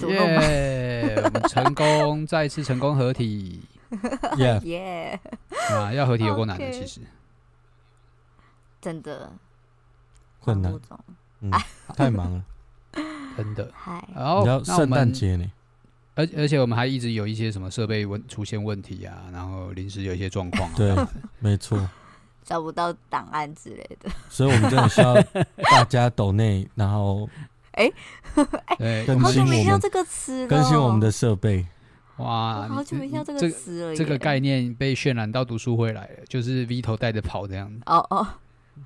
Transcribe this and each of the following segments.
耶！我们成功 再次成功合体。耶耶！啊，要合体有够难的，其实真的困难。嗯，太忙了，真的。嗨，然后圣诞节呢？而而且我们还一直有一些什么设备问出现问题啊，然后临时有一些状况。对，没错，找不到档案之类的。所以我们真的需要大家抖内，然后哎，对，好久没听到这个词了，更新我们的设备。哇，好久没听到这个词了。这个概念被渲染到读书会来了，就是 V 头带着跑这样子。哦哦，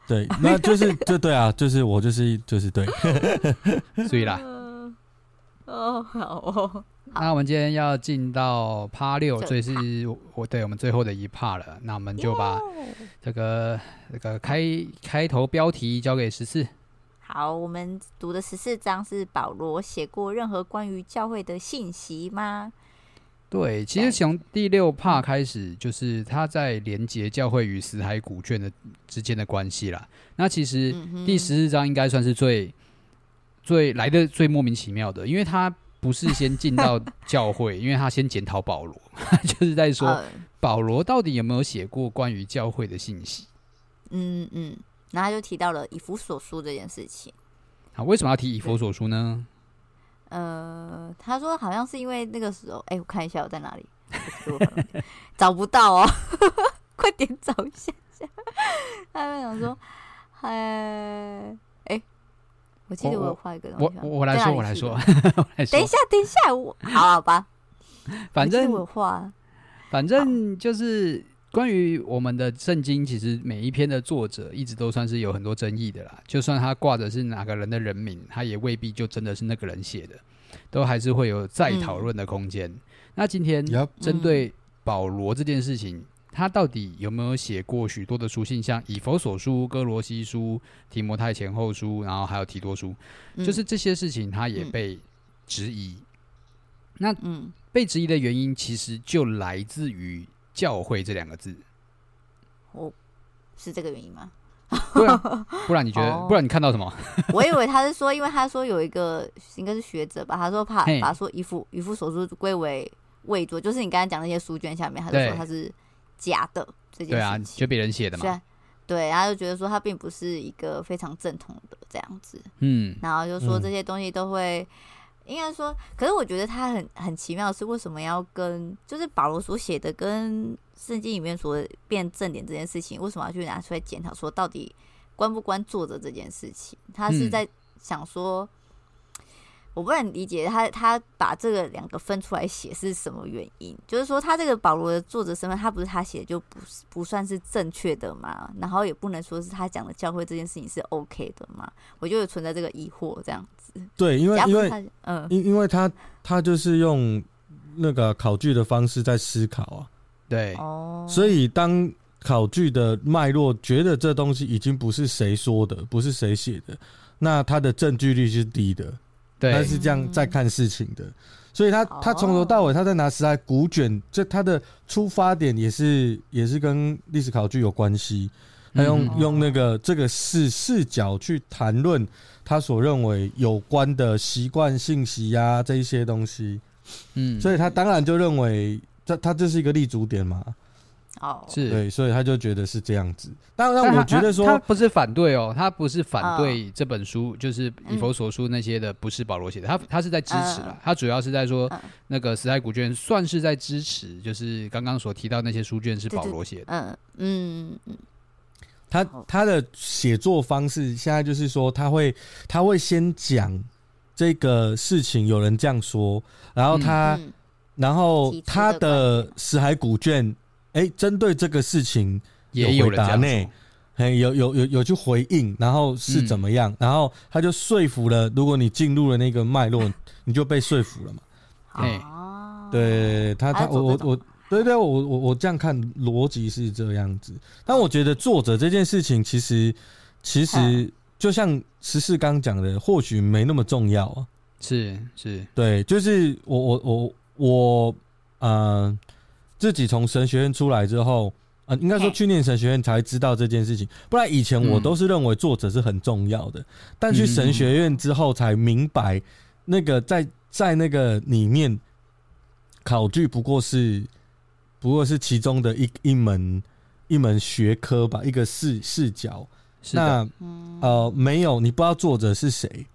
对，那就是就对啊，就是我就是就是对，所以啦。哦，好哦。那我们今天要进到趴六，这是我对我们最后的一趴了。那我们就把这个这个开开头标题交给十四。好，我们读的十四章是保罗写过任何关于教会的信息吗？对，其实从第六帕开始，就是他在连接教会与死海古卷的之间的关系啦。那其实第十四章应该算是最最来的最莫名其妙的，因为他。不是先进到 教会，因为他先检讨保罗，就是在说保罗到底有没有写过关于教会的信息。嗯嗯，然后他就提到了以弗所书这件事情。啊，为什么要提以弗所书呢？呃，他说好像是因为那个时候，哎，我看一下我在哪里，找不到哦，快点找一下下。他们想说，哎。我记得我有画一个东西，我 我来说，我来说，等一下，等一下，我好好吧。反正我画，反正就是关于我们的圣经，其实每一篇的作者一直都算是有很多争议的啦。就算他挂的是哪个人的人名，他也未必就真的是那个人写的，都还是会有再讨论的空间。那今天针对保罗这件事情。他到底有没有写过许多的书信，像以佛所书、哥罗西书、提摩太前后书，然后还有提多书，嗯、就是这些事情，他也被质疑。嗯、那嗯，被质疑的原因其实就来自于“教会”这两个字。哦，是这个原因吗？不然，不然你觉得？哦、不然你看到什么？我以为他是说，因为他说有一个应该是学者吧，他说怕把说以弗以弗所书归为伪作，就是你刚才讲那些书卷下面，他就说他是。假的这件事情，对啊，就别人写的嘛。对，然后就觉得说他并不是一个非常正统的这样子，嗯，然后就说这些东西都会，嗯、应该说，可是我觉得他很很奇妙的是，为什么要跟就是保罗所写的跟圣经里面所变正点这件事情，为什么要去拿出来检讨，说到底关不关作者这件事情？他是在想说。嗯我不能理解他，他把这个两个分出来写是什么原因？就是说，他这个保罗的作者身份，他不是他写的就不不算是正确的嘛？然后也不能说是他讲的教会这件事情是 OK 的嘛？我就有存在这个疑惑，这样子。对，因为因为嗯，因因为他他就是用那个考据的方式在思考啊，对。哦，所以当考据的脉络觉得这东西已经不是谁说的，不是谁写的，那他的证据率是低的。对，他是这样在看事情的，所以他他从头到尾他在拿时代古卷，这他的出发点也是也是跟历史考据有关系，他用用那个这个视视角去谈论他所认为有关的习惯信息呀这一些东西，嗯，所以他当然就认为这他这是一个立足点嘛。哦，是对，所以他就觉得是这样子。当然，我觉得说他，他，他不是反对哦，他不是反对这本书，哦、就是以佛所书那些的，不是保罗写的，他他是在支持了。他主要是在说，那个死海古卷算是在支持，就是刚刚所提到那些书卷是保罗写的。嗯嗯嗯，他他的写作方式现在就是说，他会他会先讲这个事情，有人这样说，然后他，嗯、然后他的死海古卷。哎，针对这个事情有回答呢，哎，有有有有去回应，然后是怎么样？嗯、然后他就说服了，如果你进入了那个脉络，你就被说服了嘛。哎，对。他他我我我，对对，我我我这样看逻辑是这样子。但我觉得作者这件事情其实其实就像十四刚讲的，或许没那么重要啊。是是，对，就是我我我我，呃，自己从神学院出来之后，呃，应该说去念神学院才知道这件事情。不然以前我都是认为作者是很重要的，但去神学院之后才明白，那个在在那个里面考据不过是不过是其中的一一门一门学科吧，一个视视角。那呃，没有，你不知道作者是谁。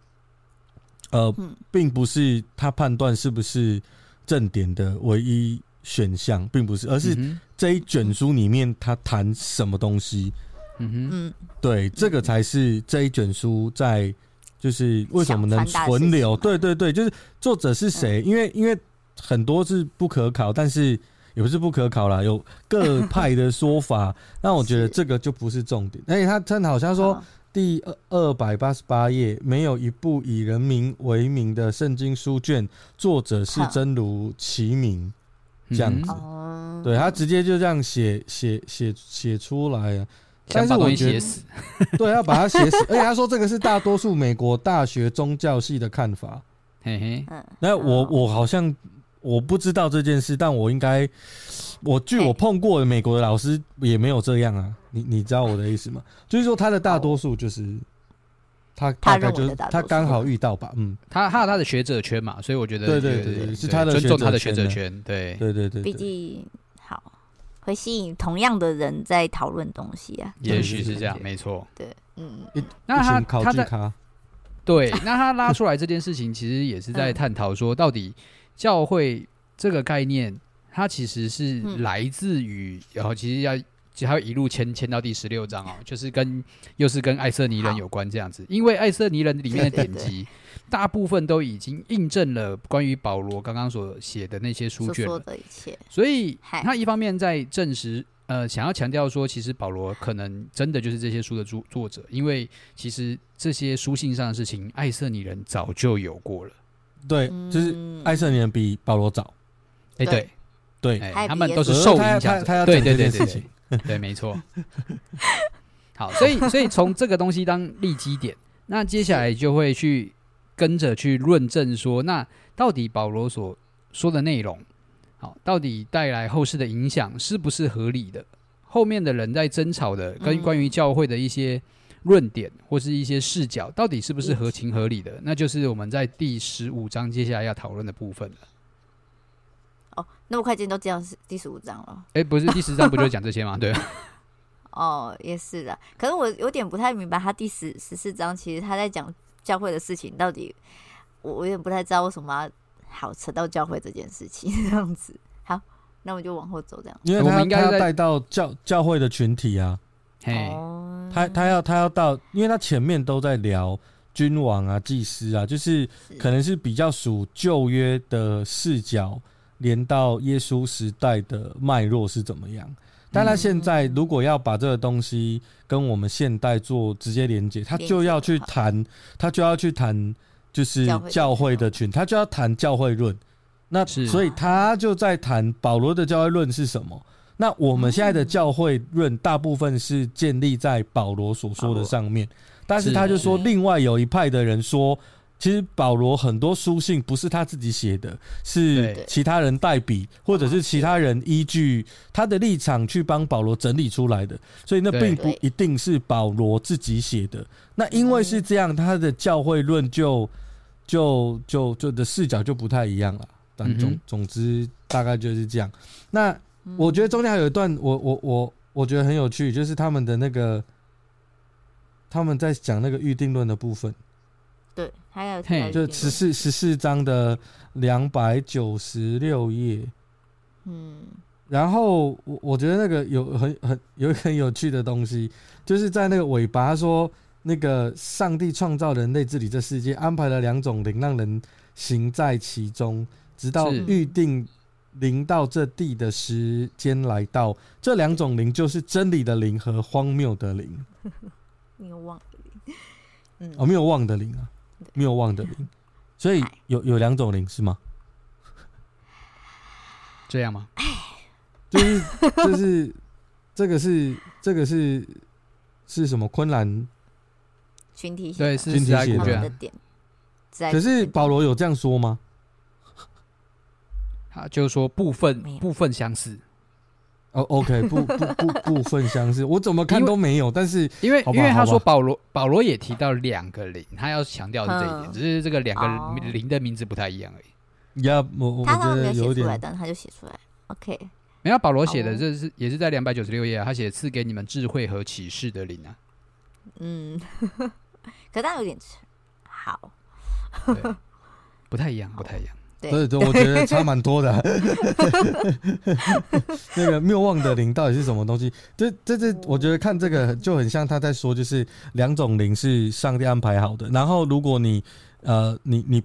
呃，并不是他判断是不是正点的唯一选项，并不是，而是这一卷书里面他谈什么东西。嗯哼，对，这个才是这一卷书在就是为什么能存留？对对对，就是作者是谁？因为因为很多是不可考，但是也不是不可考啦，有各派的说法。那我觉得这个就不是重点。而且他他好像说。第二二百八十八页，没有一部以人民为名的圣经书卷，作者是真如其名，这样子。嗯、对他直接就这样写写写写出来啊，但是我觉得，对，要把它写死。而且他说这个是大多数美国大学宗教系的看法。嘿嘿，那我我好像我不知道这件事，但我应该。我据我碰过的美国的老师也没有这样啊，你你知道我的意思吗？就是说他的大多数就是他大概就是他刚好遇到吧，嗯，他他有他的学者圈嘛，所以我觉得对对对，是他的尊重他的学者圈，对。对对对，毕竟好会吸引同样的人在讨论东西啊，也许是这样，没错，对，嗯，那他他的对，那他拉出来这件事情，其实也是在探讨说，到底教会这个概念。它其实是来自于，然后其实要，其实一路牵牵到第十六章哦，就是跟又是跟爱色尼人有关这样子，因为爱色尼人里面的典籍，大部分都已经印证了关于保罗刚刚所写的那些书卷的一切，所以他一方面在证实，呃，想要强调说，其实保罗可能真的就是这些书的作作者，因为其实这些书信上的事情，爱色尼人早就有过了，对，就是爱色尼人比保罗早，哎，对。对，欸、他们都是受影响。对对对对对，对，对，没错。好，所以所以从这个东西当立基点，那接下来就会去跟着去论证说，那到底保罗所说的内容，好，到底带来后世的影响是不是合理的？后面的人在争吵的跟关于教会的一些论点或是一些视角，到底是不是合情合理的？那就是我们在第十五章接下来要讨论的部分了。哦，那么快进都讲是第十五章了。哎、欸，不是第十章不就讲这些吗？对。哦，也是的。可是我有点不太明白，他第十十四章其实他在讲教会的事情，到底我我有点不太知道为什么要好扯到教会这件事情这样子。好，那我就往后走这样。因为他应该要带到教教会的群体啊。嘿，他他要他要到，因为他前面都在聊君王啊、祭司啊，就是可能是比较属旧约的视角。连到耶稣时代的脉络是怎么样？但他现在如果要把这个东西跟我们现代做直接连接，他就要去谈，他就要去谈，就是教会的群，他就要谈教会论。那所以他就在谈保罗的教会论是什么？那我们现在的教会论大部分是建立在保罗所说的上面，但是他就说，另外有一派的人说。其实保罗很多书信不是他自己写的，是其他人代笔，或者是其他人依据他的立场去帮保罗整理出来的，所以那并不一定是保罗自己写的。那因为是这样，他的教会论就就就就的视角就不太一样了。但总总之大概就是这样。那我觉得中间还有一段，我我我我觉得很有趣，就是他们的那个他们在讲那个预定论的部分。对，还有嘿，就十四十四章的两百九十六页，嗯，然后我我觉得那个有很很有一个很有趣的东西，就是在那个尾巴说，那个上帝创造人类治理这世界，安排了两种灵让人行在其中，直到预定临到这地的时间来到，这两种灵就是真理的灵和荒谬的灵，谬妄的灵，嗯，哦，谬妄的灵啊。谬妄的灵，所以有有两种灵是吗？这样吗？就是就是这个是这个是是什么？昆兰群体对是群体写的点。可是保罗有这样说吗？啊，就是说部分部分相似。哦，OK，部部部部分相似，我怎么看都没有。但是因为好因为他说保罗保罗也提到两个灵，他要强调是这一点，只是这个两个灵的名字不太一样而已。呀，我我觉得有点，但他就写出来。OK，没有保罗写的，这是也是在两百九十六页啊，他写赐给你们智慧和启示的灵啊。嗯，可他有点好，不太一样，不太一样。对对，我觉得差蛮多的。那个谬望的灵到底是什么东西？这这这，我觉得看这个就很像他在说，就是两种灵是上帝安排好的。然后如果你呃，你你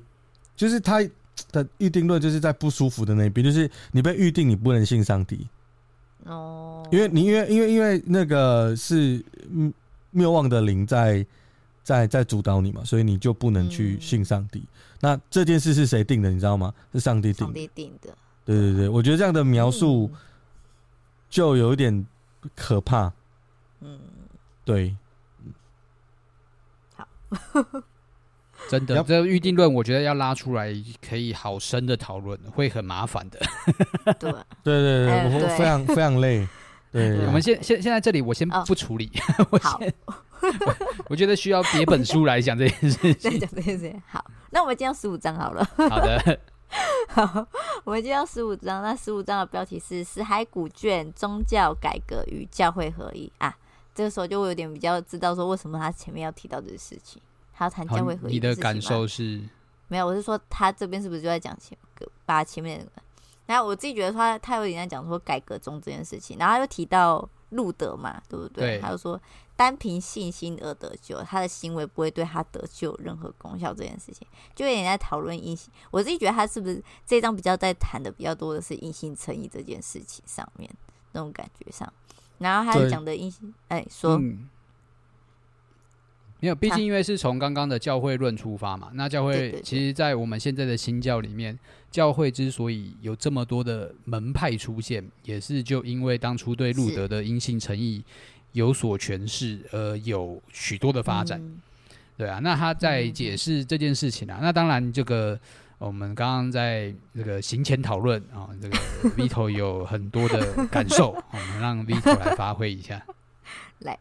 就是他的预定论，就是在不舒服的那边，就是你被预定你不能信上帝。哦，因为你因为因为因为那个是谬望的灵在在在主导你嘛，所以你就不能去信上帝。那这件事是谁定的？你知道吗？是上帝定的。上帝定的。对对对，我觉得这样的描述就有一点可怕。嗯，对。好，真的，这个预定论，我觉得要拉出来，可以好深的讨论，会很麻烦的。对，对对对，我非常非常累。对，我们现现现在这里，我先不处理。我先。我觉得需要别本书来讲这件事情。讲这件事情。好，那我们进到十五章好了。好的。好，我们进到十五章。那十五章的标题是“死海古卷：宗教改革与教会合一”啊。这个时候就会有点比较知道说，为什么他前面要提到这个事情，他要谈教会合一。你的感受是？没有，我是说他这边是不是就在讲前把前面那个？然后我自己觉得他他有点在讲说改革中这件事情，然后他又提到路德嘛，对不对？对他就说。单凭信心而得救，他的行为不会对他得救有任何功效。这件事情就有点在讨论因信。我自己觉得他是不是这一章比较在谈的比较多的是因信称义这件事情上面那种感觉上。然后他讲的因信，哎，说、嗯、没有，毕竟因为是从刚刚的教会论出发嘛。那教会其实，在我们现在的新教里面，教会之所以有这么多的门派出现，也是就因为当初对路德的因信诚意。有所诠释，而，有许多的发展，嗯、对啊。那他在解释这件事情啊，嗯、那当然这个我们刚刚在这个行前讨论啊，这个 Vito 有很多的感受，我们让 Vito 来发挥一下，来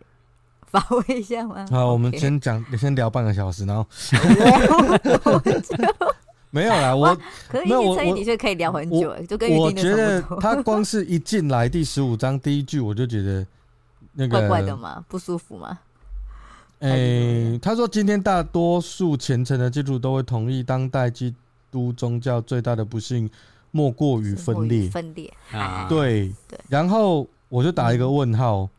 一下吗？好，我们先讲，先聊半个小时，然后 没有啦，我可以，我的确可以聊很久，就跟我觉得他光是一进来第十五章第一句，我就觉得。那个、怪怪的嘛？不舒服嘛？诶、欸，他说今天大多数虔诚的基督徒都会同意，当代基督宗教最大的不幸莫过于分裂。分裂啊，对对。然后我就打一个问号，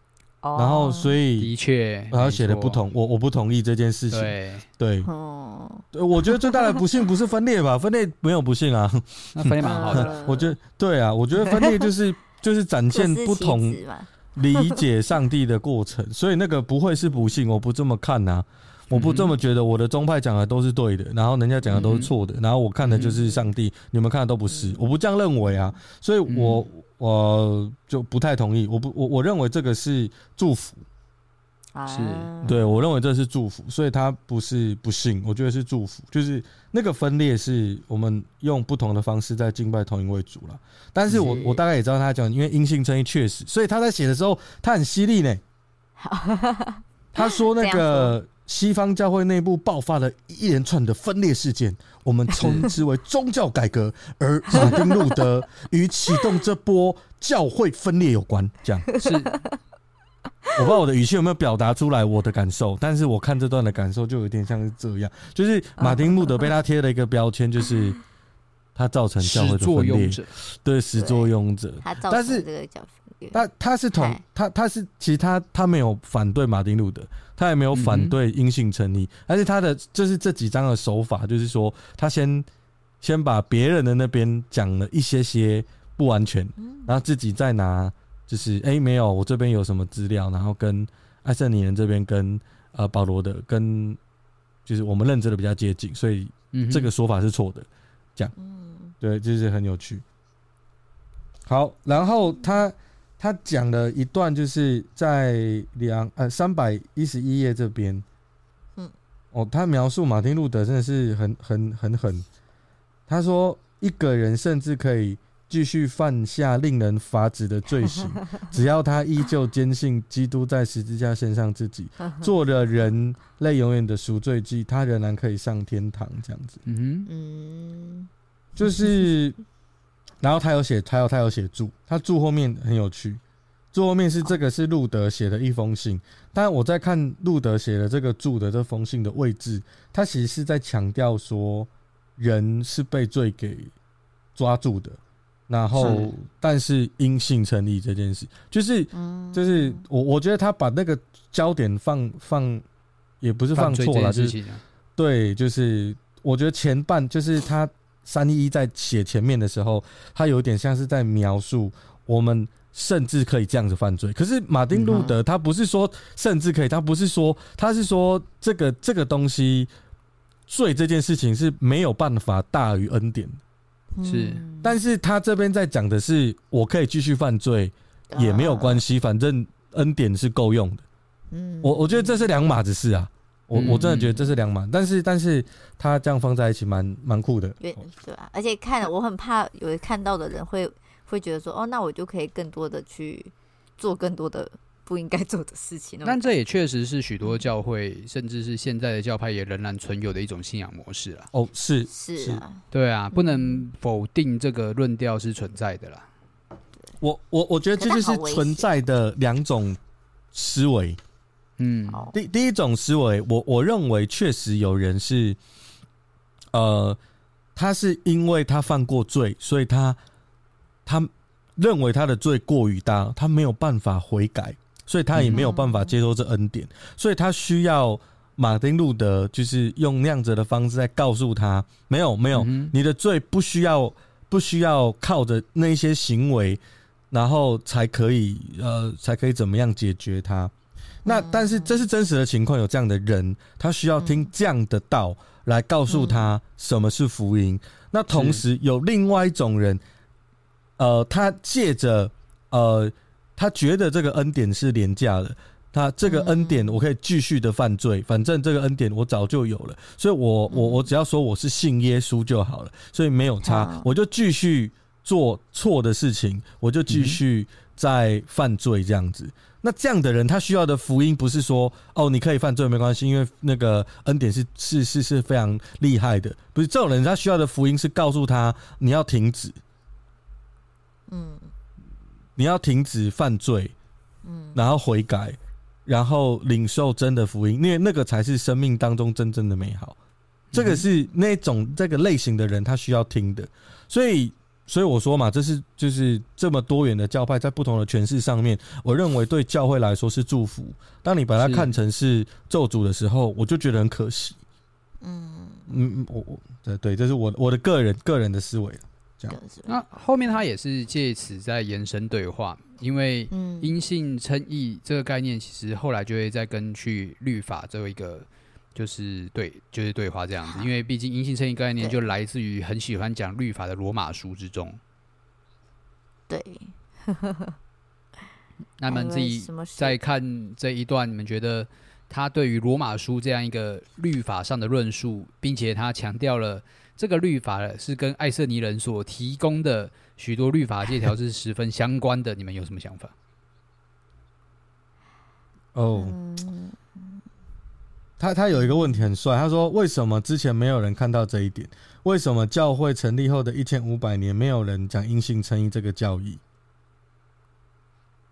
嗯、然后所以的确，然后写的不同，我我不同意这件事情。对对，哦、我觉得最大的不幸不是分裂吧？分裂没有不幸啊，那分裂蛮好的。我觉得对啊，我觉得分裂就是就是展现不同。理解上帝的过程，所以那个不会是不幸，我不这么看呐、啊，我不这么觉得。我的宗派讲的都是对的，然后人家讲的都是错的，然后我看的就是上帝，你们看的都不是，我不这样认为啊，所以我我就不太同意。我不我我认为这个是祝福。是，对，我认为这是祝福，所以他不是不幸，我觉得是祝福。就是那个分裂是我们用不同的方式在敬拜同一位主了。但是我我大概也知道他讲，因为阴性称义确实，所以他在写的时候他很犀利呢。他说那个西方教会内部爆发了一连串的分裂事件，我们称之为宗教改革，而马丁路德与启动这波教会分裂有关，这样。是。我不知道我的语气有没有表达出来我的感受，但是我看这段的感受就有点像是这样，就是马丁路德被他贴了一个标签，就是他造成教会的分裂，对，始作俑者。他造成这个教会，但他是同他他是其实他他没有反对马丁路德，他也没有反对因性成立，而且他的就是这几章的手法，就是说他先先把别人的那边讲了一些些不完全，然后自己再拿。就是哎、欸，没有，我这边有什么资料，然后跟艾瑟尼人这边跟呃保罗的跟就是我们认知的比较接近，所以这个说法是错的，这样，嗯，对，就是很有趣。好，然后他他讲了一段，就是在两呃三百一十一页这边，嗯，哦，他描述马丁路德真的是很很很狠。他说，一个人甚至可以继续犯下令人发指的罪行，只要他依旧坚信基督在十字架献上自己，做了人类永远的赎罪祭，他仍然可以上天堂。这样子，嗯嗯，就是。然后他有写，他有他有写注，他注后面很有趣，注后面是这个是路德写的一封信，但我在看路德写的这个注的这封信的位置，他其实是在强调说人是被罪给抓住的，然后但是因信成立这件事，就是就是我我觉得他把那个焦点放放也不是放错了，就是对，就是我觉得前半就是他。三一一在写前面的时候，他有点像是在描述我们甚至可以这样子犯罪。可是马丁路德他不是说甚至可以，他不是说，他是说这个这个东西罪这件事情是没有办法大于恩典。是，但是他这边在讲的是，我可以继续犯罪也没有关系，反正恩典是够用的。嗯，我我觉得这是两码子事啊。我我真的觉得这是两码，但是但是他这样放在一起蛮蛮酷的，对对啊，而且看了我很怕有看到的人会会觉得说，哦，那我就可以更多的去做更多的不应该做的事情。但这也确实是许多教会，甚至是现在的教派也仍然存有的一种信仰模式啦。哦，是是啊，对啊，不能否定这个论调是存在的啦。我我我觉得这就是存在的两种思维。嗯，第第一种思维，我我认为确实有人是，呃，他是因为他犯过罪，所以他他认为他的罪过于大，他没有办法悔改，所以他也没有办法接受这恩典，所以他需要马丁路德就是用那样子的方式在告诉他，没有没有，你的罪不需要不需要靠着那些行为，然后才可以呃才可以怎么样解决它。那但是这是真实的情况，有这样的人，他需要听这样的道来告诉他什么是福音。那同时有另外一种人，呃，他借着呃，他觉得这个恩典是廉价的，他这个恩典我可以继续的犯罪，反正这个恩典我早就有了，所以我我我只要说我是信耶稣就好了，所以没有差，我就继续做错的事情，我就继续在犯罪这样子。那这样的人，他需要的福音不是说哦，你可以犯罪没关系，因为那个恩典是是是是非常厉害的。不是这种人，他需要的福音是告诉他你要停止，嗯，你要停止犯罪，嗯，然后悔改，然后领受真的福音，因为那个才是生命当中真正的美好。这个是那种这个类型的人他需要听的，所以。所以我说嘛，这是就是这么多元的教派在不同的诠释上面，我认为对教会来说是祝福。当你把它看成是咒诅的时候，我就觉得很可惜。嗯嗯，我我对对，这是我我的个人个人的思维。这样，那后面他也是借此在延伸对话，因为阴性称义这个概念，其实后来就会再根据律法这一个。就是对，就是对话这样子，因为毕竟阴性称义概念就来自于很喜欢讲律法的罗马书之中。对，那么自己在看这一段，你们觉得他对于罗马书这样一个律法上的论述，并且他强调了这个律法是跟爱瑟尼人所提供的许多律法借条是十分相关的，你们有什么想法？哦。他他有一个问题很帅，他说：“为什么之前没有人看到这一点？为什么教会成立后的一千五百年没有人讲因信称义这个教义？”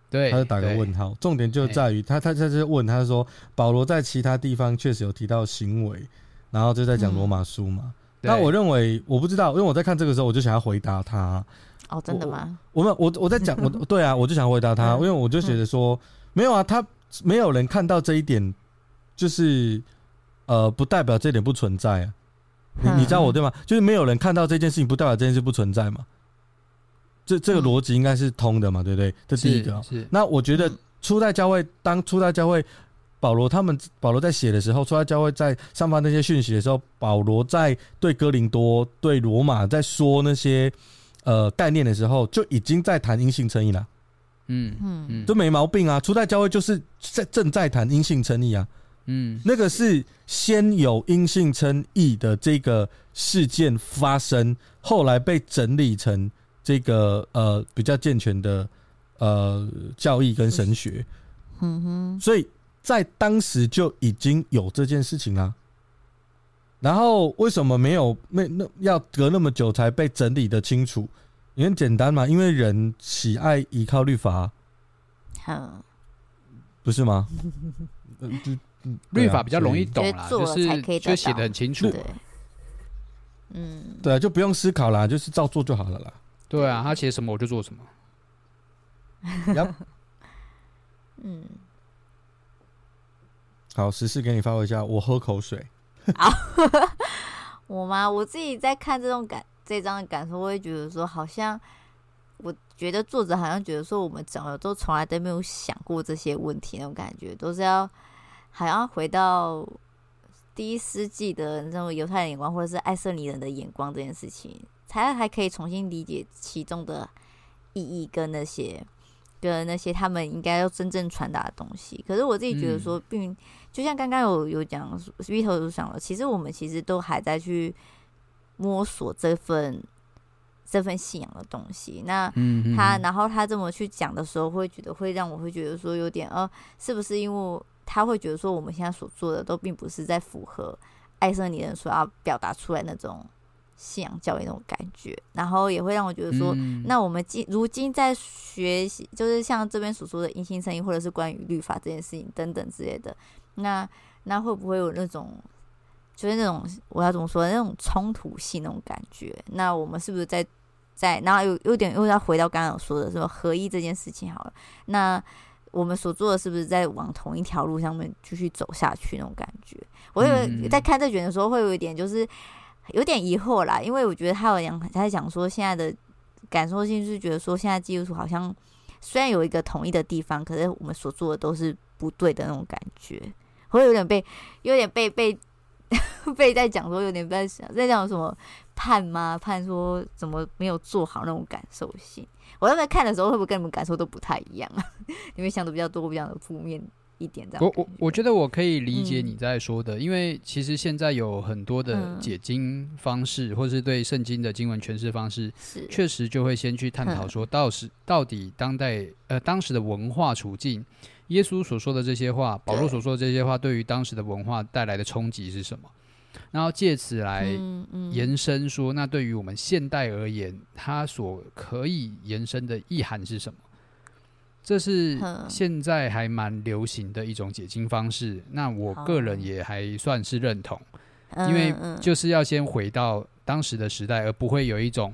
对，他就打个问号。重点就在于他他在这问，他说保罗在其他地方确实有提到行为，然后就在讲罗马书嘛。嗯、那我认为我不知道，因为我在看这个时候，我就想要回答他。哦，真的吗？我们我我在讲我 对啊，我就想回答他，因为我就觉得说没有啊，他没有人看到这一点。就是，呃，不代表这点不存在啊。你你知道我对吗？就是没有人看到这件事情，不代表这件事不存在嘛。这这个逻辑应该是通的嘛，对不对？这第一个。是。那我觉得初代教会，当初代教会保罗他们保罗在写的时候，初代教会在散发那些讯息的时候，保罗在对哥林多、对罗马在说那些呃概念的时候，就已经在谈阴性称义了。嗯嗯嗯，都没毛病啊。初代教会就是在正在谈阴性称义啊。嗯，那个是先有因信称义的这个事件发生，后来被整理成这个呃比较健全的呃教义跟神学。嗯哼，所以在当时就已经有这件事情啦。然后为什么没有没那要隔那么久才被整理的清楚？也很简单嘛，因为人喜爱依靠律法，好，不是吗？律法比较容易懂啦，就是就写得很清楚。嗯，对啊，就不用思考啦，就是照做就好了啦。对啊，他写什么我就做什么。嗯，好，十四给你发挥一下，我喝口水。好，我吗？我自己在看这种感这张的感受，我也觉得说，好像我觉得作者好像觉得说，我们整个都从来都没有想过这些问题，那种感觉都是要好像回到第一世纪的那种犹太人眼光，或者是爱色尼人的眼光这件事情，才还可以重新理解其中的意义跟那些跟那些他们应该要真正传达的东西。可是我自己觉得说，并、嗯、就像刚刚有有讲，V 头就想了，其实我们其实都还在去。摸索这份这份信仰的东西，那他然后他这么去讲的时候，会觉得会让我会觉得说有点呃，是不是因为他会觉得说我们现在所做的都并不是在符合爱色尼人所要表达出来那种信仰教育那种感觉，然后也会让我觉得说，那我们今如今在学习，就是像这边所说的因信称义，或者是关于律法这件事情等等之类的，那那会不会有那种？就是那种我要怎么说，那种冲突性那种感觉。那我们是不是在在，然后有有点又要回到刚刚有说的，说合一这件事情好了。那我们所做的是不是在往同一条路上面继续走下去那种感觉？我以为在看这卷的时候会有一点就是有点疑惑啦，因为我觉得他有讲他在讲说现在的感受性是觉得说现在基督徒好像虽然有一个统一的地方，可是我们所做的都是不对的那种感觉，会有点被有点被被。被在讲说有点在想在讲什么判吗？判说怎么没有做好那种感受性？我在那看的时候会不会跟你们感受都不太一样啊？你们想的比较多，比较的负面一点这样。我我我觉得我可以理解你在说的，嗯、因为其实现在有很多的解经方式，嗯、或是对圣经的经文诠释方式，是确实就会先去探讨说，到时到底当代呃当时的文化处境，耶稣所说的这些话，保罗所说的这些话，对于当时的文化带来的冲击是什么？然后借此来延伸说，那对于我们现代而言，它所可以延伸的意涵是什么？这是现在还蛮流行的一种解经方式。那我个人也还算是认同，因为就是要先回到当时的时代，而不会有一种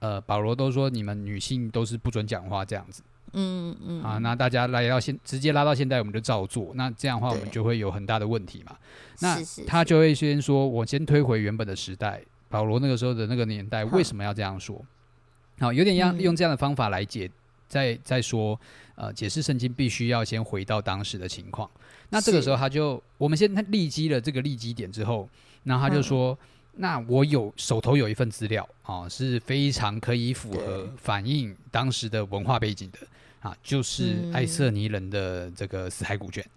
呃，保罗都说你们女性都是不准讲话这样子。嗯嗯啊，那大家来到现直接拉到现在，我们就照做。那这样的话，我们就会有很大的问题嘛。那他就会先说，我先推回原本的时代，保罗那个时候的那个年代，为什么要这样说？好，有点像用这样的方法来解，再再说，呃，解释圣经必须要先回到当时的情况。那这个时候，他就我们先他立基了这个立基点之后，然后他就说，那我有手头有一份资料啊，是非常可以符合反映当时的文化背景的。啊，就是爱瑟尼人的这个死海古卷，嗯、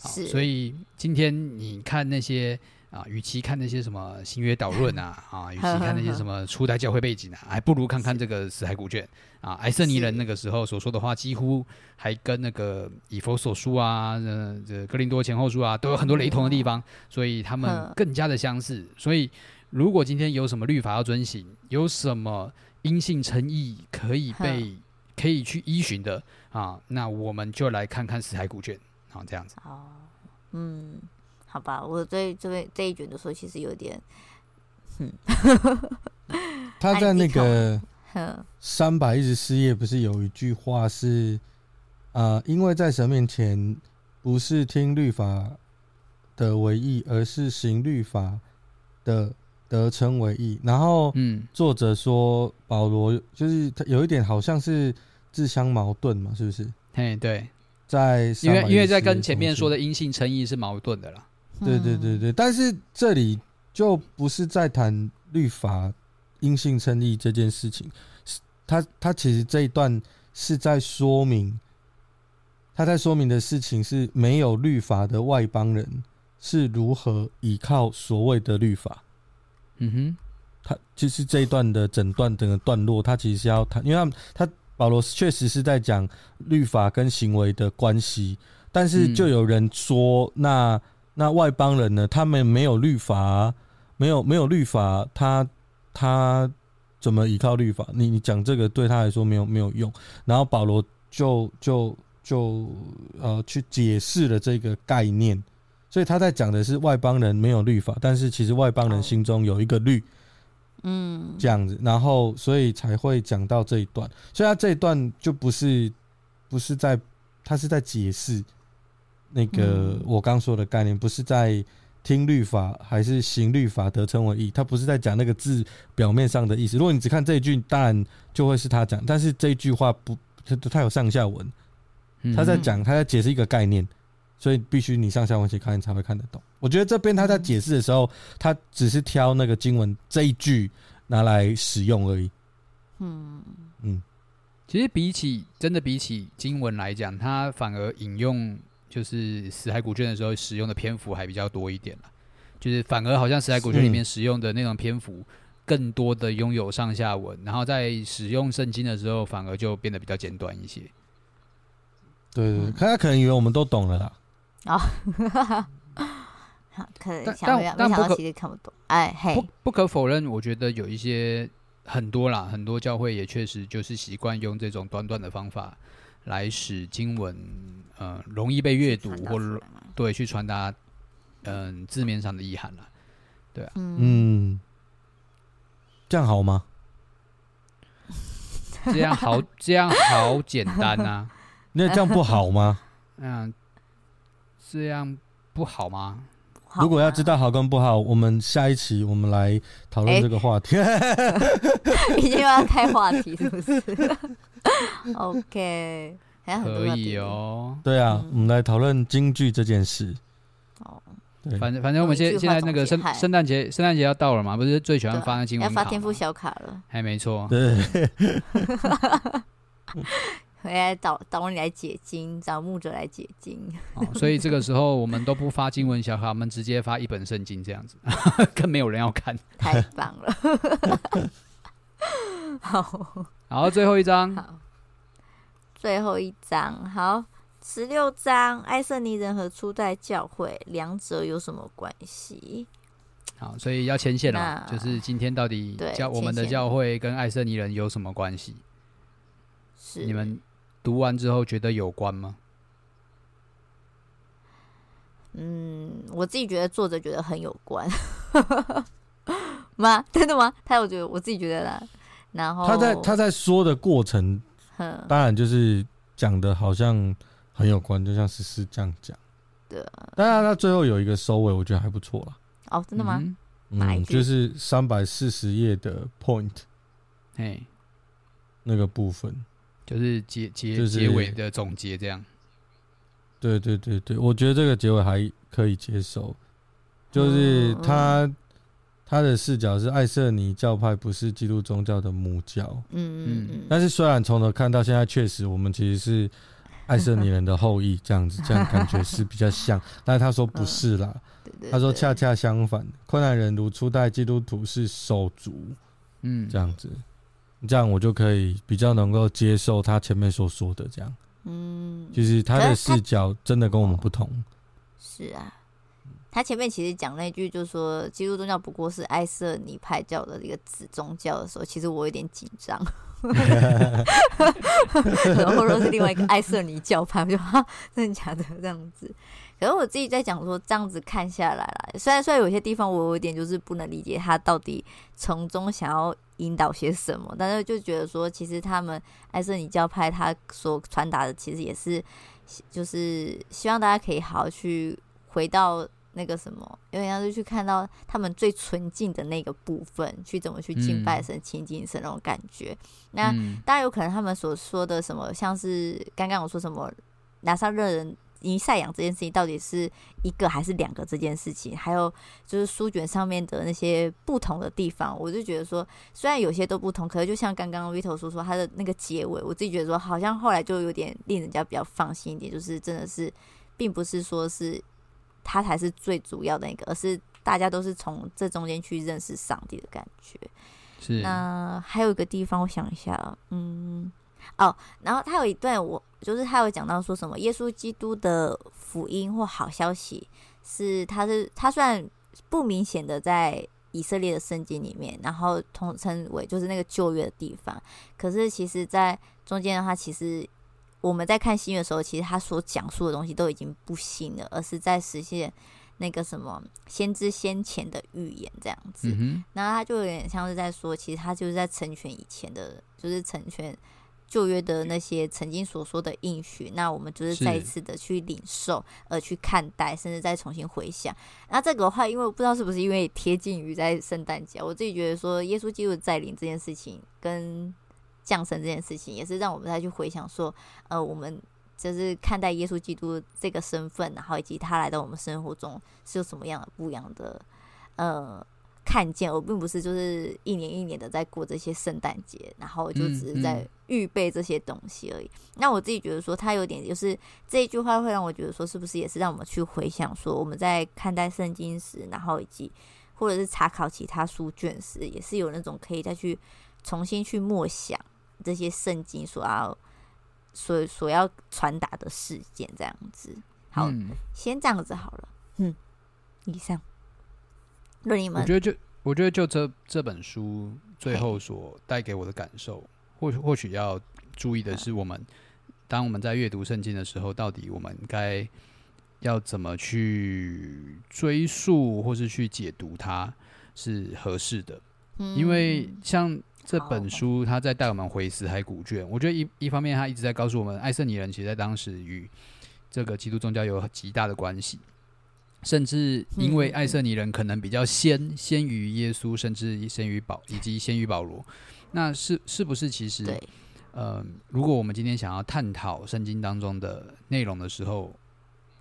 好，所以今天你看那些啊，与其看那些什么新约导论啊，啊，与其看那些什么初代教会背景啊，还不如看看这个死海古卷啊。爱色尼人那个时候所说的话，几乎还跟那个以佛所书啊，呃，这格林多前后书啊，都有很多雷同的地方，所以他们更加的相似。所以，如果今天有什么律法要遵行，有什么因信诚意可以被。可以去依循的啊，那我们就来看看死海古卷啊，这样子。哦，嗯，好吧，我对这边这一卷的时候，其实有点，嗯，他在那个三百一十四页不是有一句话是啊、呃，因为在神面前不是听律法的为义，而是行律法的。得称为义，然后，嗯，作者说保罗就是他有一点好像是自相矛盾嘛，是不是？嘿，对，在因为因为在跟前面说的阴性称义是矛盾的啦。对对对对，但是这里就不是在谈律法因性称义这件事情，他他其实这一段是在说明，他在说明的事情是没有律法的外邦人是如何依靠所谓的律法。嗯哼，他其实这一段的整段整个段落，他其实是要谈，因为他他保罗确实是在讲律法跟行为的关系，但是就有人说，嗯、那那外邦人呢？他们没有律法、啊，没有没有律法，他他怎么依靠律法？你你讲这个对他来说没有没有用。然后保罗就就就呃去解释了这个概念。所以他在讲的是外邦人没有律法，但是其实外邦人心中有一个律，嗯，这样子，然后所以才会讲到这一段。所以他这一段就不是不是在，他是在解释那个我刚说的概念，不是在听律法还是行律法得称为义。他不是在讲那个字表面上的意思。如果你只看这一句，当然就会是他讲，但是这一句话不，他他有上下文，他在讲，他在解释一个概念。所以必须你上下文去看，你才会看得懂。我觉得这边他在解释的时候，他只是挑那个经文这一句拿来使用而已。嗯嗯，其实比起真的比起经文来讲，他反而引用就是死海古卷的时候使用的篇幅还比较多一点，就是反而好像死海古卷里面使用的那种篇幅更多的拥有上下文，然后在使用圣经的时候反而就变得比较简短一些。对对，对，他可能以为我们都懂了啦。哦，好，可能想不但不可其实看不懂。哎，嘿，不不可否认，我觉得有一些很多啦，很多教会也确实就是习惯用这种短短的方法来使经文，呃，容易被阅读，或者对去传达，嗯、呃，字面上的意涵了。对啊，嗯，这样好吗？这样好，这样好简单啊？那这样不好吗？嗯。这样不好吗？如果要知道好跟不好，我们下一期我们来讨论这个话题。已经要开话题是不是？OK，还可以哦。对啊，我们来讨论京剧这件事。哦，反正反正我们现现在那个圣圣诞节圣诞节要到了嘛，不是最喜欢发那经文卡？要发天赋小卡了，还没错。对。回来找找你来解经，找牧者来解经。哦，所以这个时候我们都不发经文小卡，我们直接发一本圣经这样子，更没有人要看。太棒了！好，好最后一章，好，最后一章，好，十六章，爱色尼人和初代教会两者有什么关系？好，所以要牵线了，就是今天到底教我们的教会跟爱色尼人有什么关系？是你们。读完之后觉得有关吗？嗯，我自己觉得作者觉得很有关，吗？真的吗？他有觉得，我自己觉得啦。然后他在他在说的过程，当然就是讲的好像很有关，就像诗诗这样讲。对，当然他最后有一个收尾，我觉得还不错啦。哦，真的吗？嗯，就是三百四十页的 point，哎，那个部分。就是结结结尾的总结这样，对对对对，我觉得这个结尾还可以接受。就是他他的视角是爱瑟尼教派不是基督宗教的母教，嗯嗯嗯。但是虽然从头看到现在，确实我们其实是爱瑟尼人的后裔，这样子这样感觉是比较像。但是他说不是啦，他说恰恰相反，困难人如初代基督徒是手足，嗯，这样子。这样我就可以比较能够接受他前面所说的这样，嗯，就是他的视角真的跟我们不同。是啊，他前面其实讲那句就是说基督宗教不过是爱色尼派教的一个子宗教的时候，其实我有点紧张，然后说是另外一个爱色尼教派，我就哈，真的假的？这样子？可是我自己在讲说，这样子看下来啦，虽然虽然有些地方我有一点就是不能理解他到底从中想要引导些什么，但是就觉得说，其实他们爱色尼教派他所传达的，其实也是就是希望大家可以好好去回到那个什么，因为像是去看到他们最纯净的那个部分，去怎么去敬拜神、亲近神那种感觉。那当然有可能他们所说的什么，像是刚刚我说什么拿撒勒人。弥赛养这件事情到底是一个还是两个这件事情，还有就是书卷上面的那些不同的地方，我就觉得说，虽然有些都不同，可是就像刚刚 Vito 说说他的那个结尾，我自己觉得说，好像后来就有点令人家比较放心一点，就是真的是，并不是说是他才是最主要的那个，而是大家都是从这中间去认识上帝的感觉。是。那还有一个地方，我想一下，嗯。哦，然后他有一段，我就是他有讲到说什么，耶稣基督的福音或好消息是，他是他虽然不明显的在以色列的圣经里面，然后统称为就是那个旧约的地方，可是其实在中间的话，其实我们在看新约的时候，其实他所讲述的东西都已经不新了，而是在实现那个什么先知先前的预言这样子。嗯、然后他就有点像是在说，其实他就是在成全以前的，就是成全。旧约的那些曾经所说的应许，那我们就是再一次的去领受，而去看待，甚至再重新回想。那这个的话，因为我不知道是不是因为贴近于在圣诞节，我自己觉得说，耶稣基督的再临这件事情跟降生这件事情，也是让我们再去回想说，呃，我们就是看待耶稣基督这个身份，然后以及他来到我们生活中是有什么样的不一样的，呃。看见，我并不是就是一年一年的在过这些圣诞节，然后就只是在预备这些东西而已。嗯嗯、那我自己觉得说，他有点就是这一句话会让我觉得说，是不是也是让我们去回想说，我们在看待圣经时，然后以及或者是查考其他书卷时，也是有那种可以再去重新去默想这些圣经所要所所要传达的事件这样子。好，嗯、先这样子好了。嗯，以上。我觉得就我觉得就这这本书最后所带给我的感受，或许或许要注意的是，我们当我们在阅读圣经的时候，到底我们该要怎么去追溯或是去解读它是合适的。因为像这本书，它在带我们回死海古卷，我觉得一一方面，它一直在告诉我们，爱色尼人其实在当时与这个基督宗教有极大的关系。甚至因为爱色尼人可能比较先先于耶稣，甚至先于保以及先于保罗，那是是不是其实，呃，如果我们今天想要探讨圣经当中的内容的时候，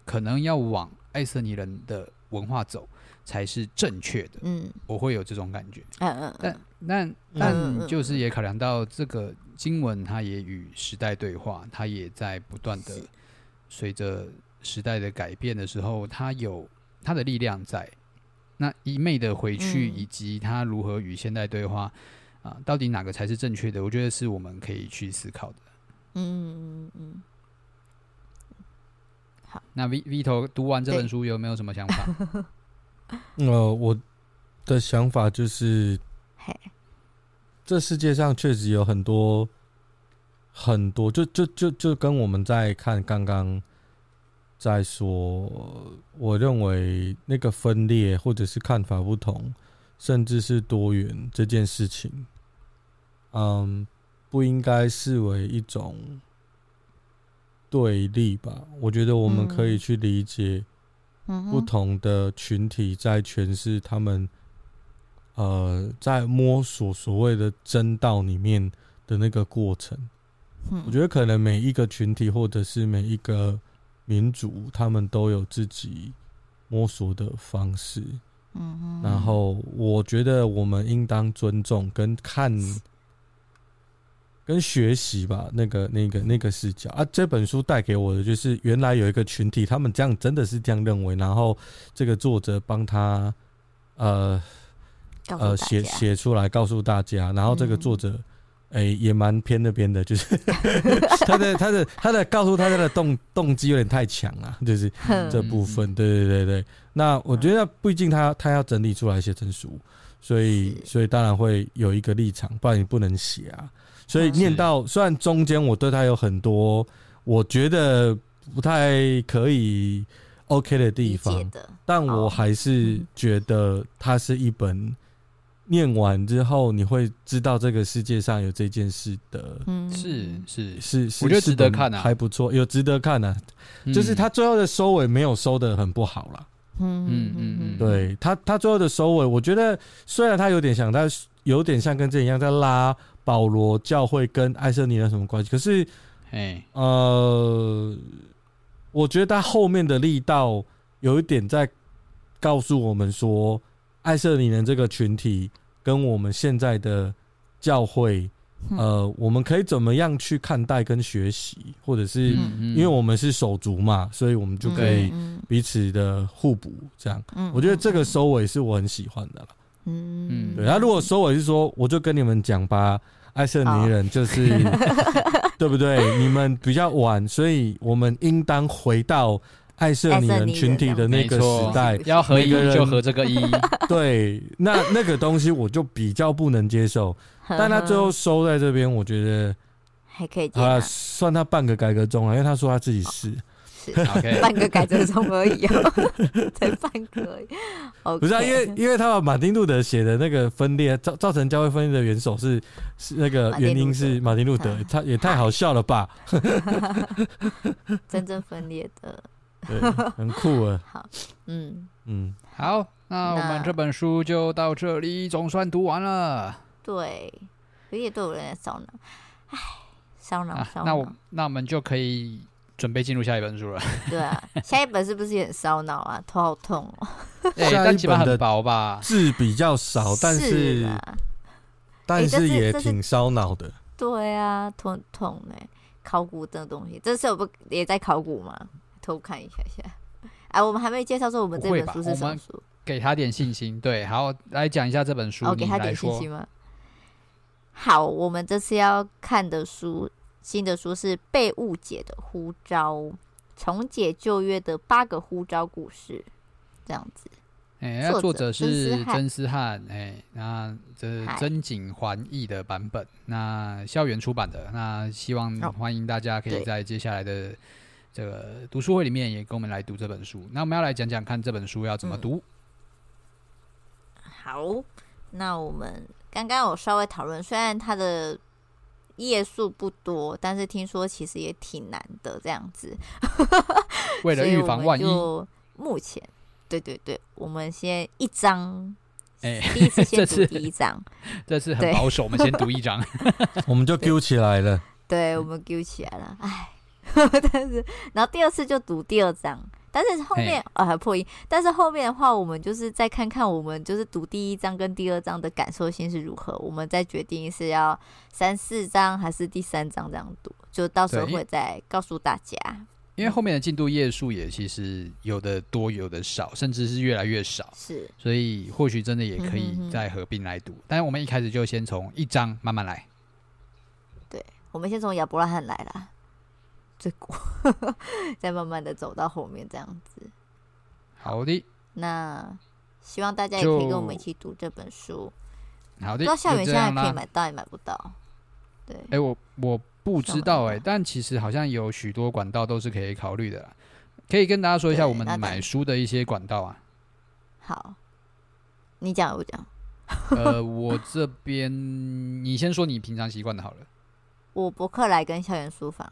可能要往爱色尼人的文化走才是正确的。嗯，我会有这种感觉。嗯嗯，但但但就是也考量到这个经文，它也与时代对话，它也在不断的随着。时代的改变的时候，它有他的力量在。那一昧的回去，以及他如何与现代对话啊，到底哪个才是正确的？我觉得是我们可以去思考的。嗯嗯嗯。好，那 V Vito 读完这本书有没有什么想法？呃，我的想法就是，这世界上确实有很多很多，就就就就跟我们在看刚刚。再说，我认为那个分裂或者是看法不同，甚至是多元这件事情，嗯，不应该视为一种对立吧？我觉得我们可以去理解不同的群体在诠释他们，呃，在摸索所谓的真道里面的那个过程。我觉得可能每一个群体或者是每一个。民主，他们都有自己摸索的方式，嗯哼，然后我觉得我们应当尊重跟看，跟学习吧，那个、那个、那个视角啊。这本书带给我的就是，原来有一个群体，他们这样真的是这样认为，然后这个作者帮他，呃，呃，写写出来告诉大家，然后这个作者。嗯哎、欸，也蛮偏那边的，就是 他的他的他的告诉他他的动动机有点太强啊，就是这部分，对对对对。那我觉得毕竟他他要整理出来写成书，所以所以当然会有一个立场，不然你不能写啊。所以念到虽然中间我对他有很多我觉得不太可以 OK 的地方，但我还是觉得它是一本。念完之后，你会知道这个世界上有这件事的，嗯，是是。是是，我觉得值得看啊，还不错，有值得看的，就是他最后的收尾没有收的很不好啦。嗯嗯嗯嗯，对他他最后的收尾，我觉得虽然他有点想，他有点像跟这一样在拉保罗教会跟艾瑟尼的什么关系，可是，哎呃，我觉得他后面的力道有一点在告诉我们说，爱色尼人这个群体跟我们现在的教会，呃，我们可以怎么样去看待跟学习，或者是因为我们是手足嘛，所以我们就可以彼此的互补。这样，我觉得这个收尾是我很喜欢的了。嗯嗯，对。他如果收尾是说，我就跟你们讲吧。爱色尼人就是 对不对？你们比较晚，所以我们应当回到爱色你人群体的那个时代。要合一就合这个一。对，那那个东西我就比较不能接受。但他最后收在这边，我觉得还可以。啊，算他半个改革中了，因为他说他自己是。Okay. 半个改革中而已哦，才半个而已。Okay. 不是啊，因为因为他把马丁路德写的那个分裂造造成教会分裂的元首是是那个原因是马丁路德，他也太好笑了吧？真正分裂的，对，很酷啊。好，嗯嗯，好，那我们这本书就到这里，总算读完了。对，有点对我有点烧脑，唉，烧脑烧脑。那我那我们就可以。准备进入下一本书了。对啊，下一本是不是也很烧脑啊？头好痛哦。欸、但基本很薄吧？字比较少，但是，但是也挺烧脑的。对啊，痛痛哎！考古的东西，这次我不也在考古吗？偷看一下下。哎，我们还没介绍说我们这本书是什么书？给他点信心。对，好，来讲一下这本书。哦，给他点信心吗？好，我们这次要看的书。新的书是《被误解的呼召》，重解旧约的八个呼召故事，这样子。哎、欸，那作者是曾思翰，哎、欸，那这是曾景环译的版本，那校园出版的。那希望欢迎大家可以在接下来的这个读书会里面也跟我们来读这本书。那我们要来讲讲看这本书要怎么读。嗯、好，那我们刚刚有稍微讨论，虽然它的。页数不多，但是听说其实也挺难的，这样子。为了预防万一，目前，对对对，我们先一章，哎、欸，第一次先读第一章，这次很保守，我们先读一章，我们就丢起来了。对，我们丢起来了，哎，但是，然后第二次就读第二章。但是后面啊还破音，但是后面的话，我们就是再看看我们就是读第一章跟第二章的感受性是如何，我们再决定是要三四章还是第三章这样读，就到时候会再告诉大家。因为后面的进度页数也其实有的多有的少，甚至是越来越少，是，所以或许真的也可以再合并来读。但是我们一开始就先从一章慢慢来，对，我们先从亚伯拉罕来了。这股，再慢慢的走到后面这样子。好的，那希望大家也可以跟我们一起读这本书。好的，不知道校园现在可以买到也买不到。对，哎，我我不知道哎，但其实好像有许多管道都是可以考虑的啦。可以跟大家说一下我们买书的一些管道啊。好，你讲我讲。呃，我这边你先说你平常习惯的好了。我博客来跟校园书房。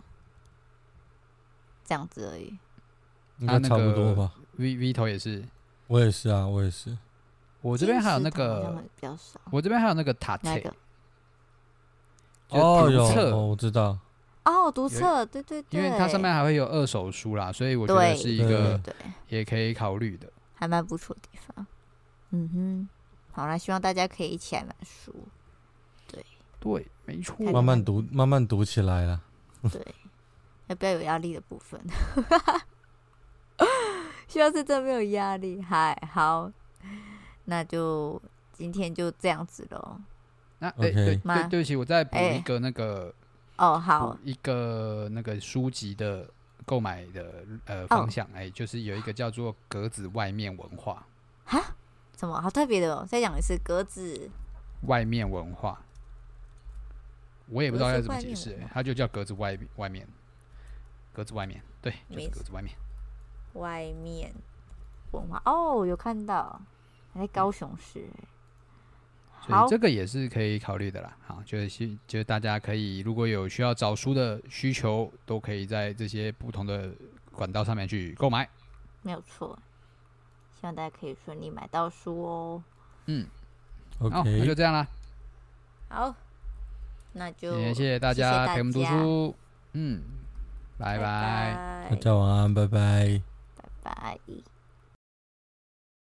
这样子而已，应该差不多吧。V V 头也是，我也是啊，我也是。我这边还有那个，我这边还有那个塔册，哦，有哦，我知道。哦，读册，对对对，因为它上面还会有二手书啦，所以我觉得是一个也可以考虑的，还蛮不错的地方。嗯哼，好啦，希望大家可以一起来买书。对对，没错，慢慢读，慢慢读起来了。对。不要有压力的部分，希望是真没有压力。嗨，好，那就今天就这样子喽。那哎，对对，对不起，我再补一个那个哦，好，一个那个书籍的购买的呃方向，哎，就是有一个叫做格子外面文化。哈？什么？好特别的哦！再讲一次，格子外面文化，我也不知道要怎么解释，它就叫格子外外面。格子外面，对，就是格子外面。外面文化哦，有看到，在高雄市。所以这个也是可以考虑的啦。好，就是就是大家可以如果有需要找书的需求，都可以在这些不同的管道上面去购买。没有错，希望大家可以顺利买到书哦。嗯，OK，那就这样啦。好，那就谢谢大家陪我们读书。嗯。拜拜，大家晚安，拜拜，拜拜。